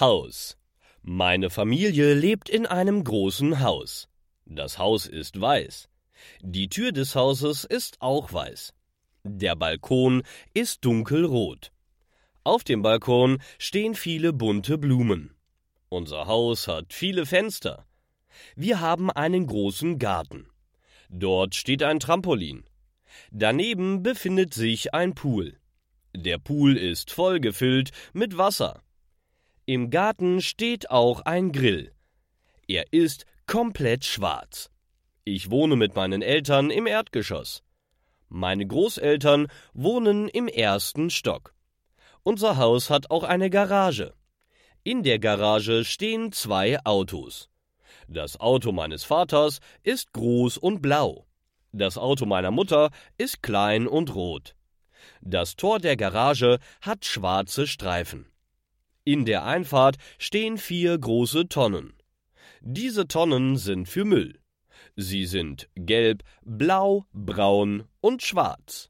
Haus. Meine Familie lebt in einem großen Haus. Das Haus ist weiß. Die Tür des Hauses ist auch weiß. Der Balkon ist dunkelrot. Auf dem Balkon stehen viele bunte Blumen. Unser Haus hat viele Fenster. Wir haben einen großen Garten. Dort steht ein Trampolin. Daneben befindet sich ein Pool. Der Pool ist voll gefüllt mit Wasser. Im Garten steht auch ein Grill. Er ist komplett schwarz. Ich wohne mit meinen Eltern im Erdgeschoss. Meine Großeltern wohnen im ersten Stock. Unser Haus hat auch eine Garage. In der Garage stehen zwei Autos. Das Auto meines Vaters ist groß und blau. Das Auto meiner Mutter ist klein und rot. Das Tor der Garage hat schwarze Streifen. In der Einfahrt stehen vier große Tonnen. Diese Tonnen sind für Müll. Sie sind gelb, blau, braun und schwarz.